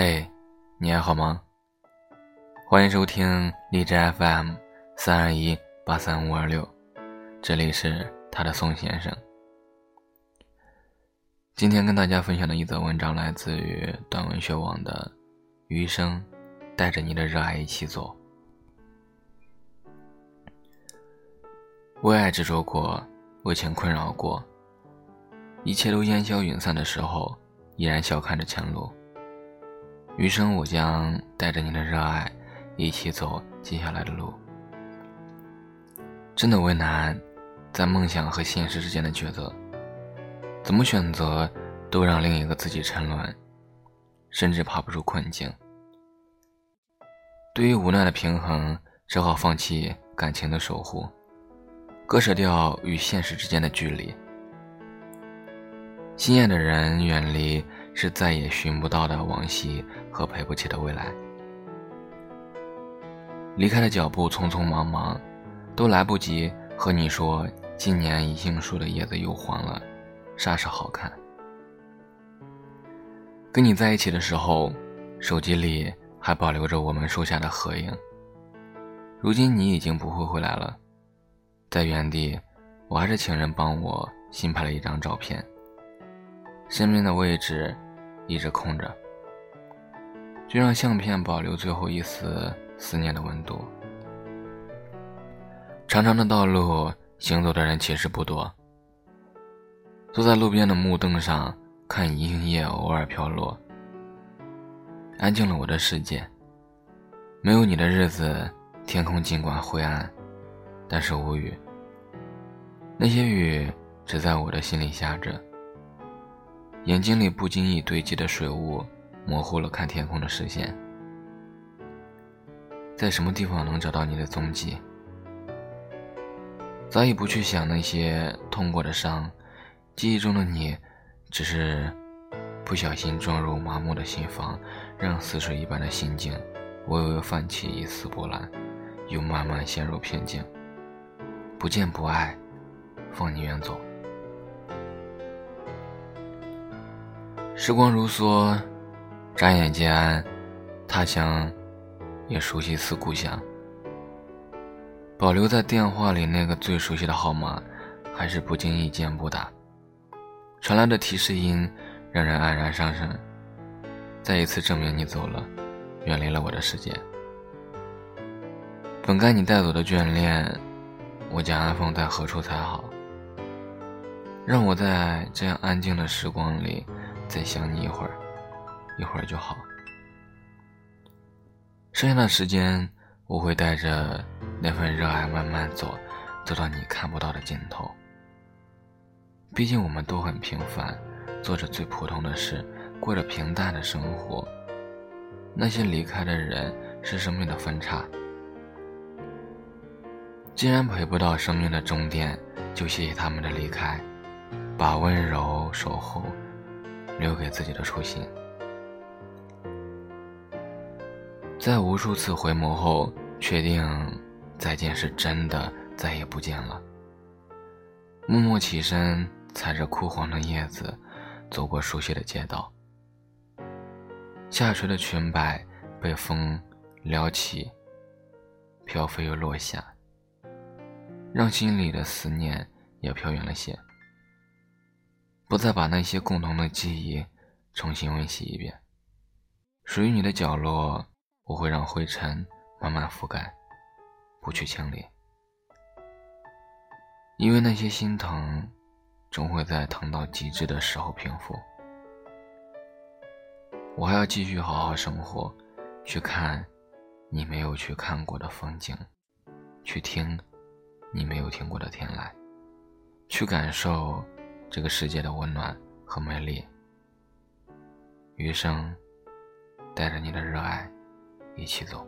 嘿，你还好吗？欢迎收听荔枝 FM 三二一八三五二六，这里是他的宋先生。今天跟大家分享的一则文章来自于短文学网的《余生带着你的热爱一起走》。为爱执着过，为情困扰过，一切都烟消云散的时候，依然笑看着前路。余生，我将带着你的热爱，一起走接下来的路。真的为难，在梦想和现实之间的抉择，怎么选择，都让另一个自己沉沦，甚至爬不出困境。对于无奈的平衡，只好放弃感情的守护，割舍掉与现实之间的距离。心爱的人远离。是再也寻不到的往昔和赔不起的未来。离开的脚步匆匆忙忙，都来不及和你说今年银杏树的叶子又黄了，煞是好看。跟你在一起的时候，手机里还保留着我们树下的合影。如今你已经不会回来了，在原地，我还是请人帮我新拍了一张照片。身边的位置。一直空着，就让相片保留最后一丝思念的温度。长长的道路，行走的人其实不多。坐在路边的木凳上，看银杏叶偶尔飘落，安静了我的世界。没有你的日子，天空尽管灰暗，但是无雨。那些雨只在我的心里下着。眼睛里不经意堆积的水雾，模糊了看天空的视线。在什么地方能找到你的踪迹？早已不去想那些痛过的伤，记忆中的你，只是不小心撞入麻木的心房，让死水一般的心境微微泛起一丝波澜，又慢慢陷入平静。不见不爱，放你远走。时光如梭，眨眼间，他乡也熟悉似故乡。保留在电话里那个最熟悉的号码，还是不经意间拨打，传来的提示音让人黯然伤神。再一次证明你走了，远离了我的世界。本该你带走的眷恋，我将安放在何处才好？让我在这样安静的时光里。再想你一会儿，一会儿就好。剩下的时间，我会带着那份热爱慢慢走，走到你看不到的尽头。毕竟我们都很平凡，做着最普通的事，过着平淡的生活。那些离开的人是生命的分叉，既然陪不到生命的终点，就谢谢他们的离开，把温柔守候。留给自己的初心，在无数次回眸后，确定再见是真的，再也不见了。默默起身，踩着枯黄的叶子，走过熟悉的街道。下垂的裙摆被风撩起，飘飞又落下，让心里的思念也飘远了些。不再把那些共同的记忆重新温习一遍。属于你的角落，我会让灰尘慢慢覆盖，不去清理。因为那些心疼，终会在疼到极致的时候平复。我还要继续好好生活，去看你没有去看过的风景，去听你没有听过的天籁，去感受。这个世界的温暖和美丽，余生带着你的热爱一起走。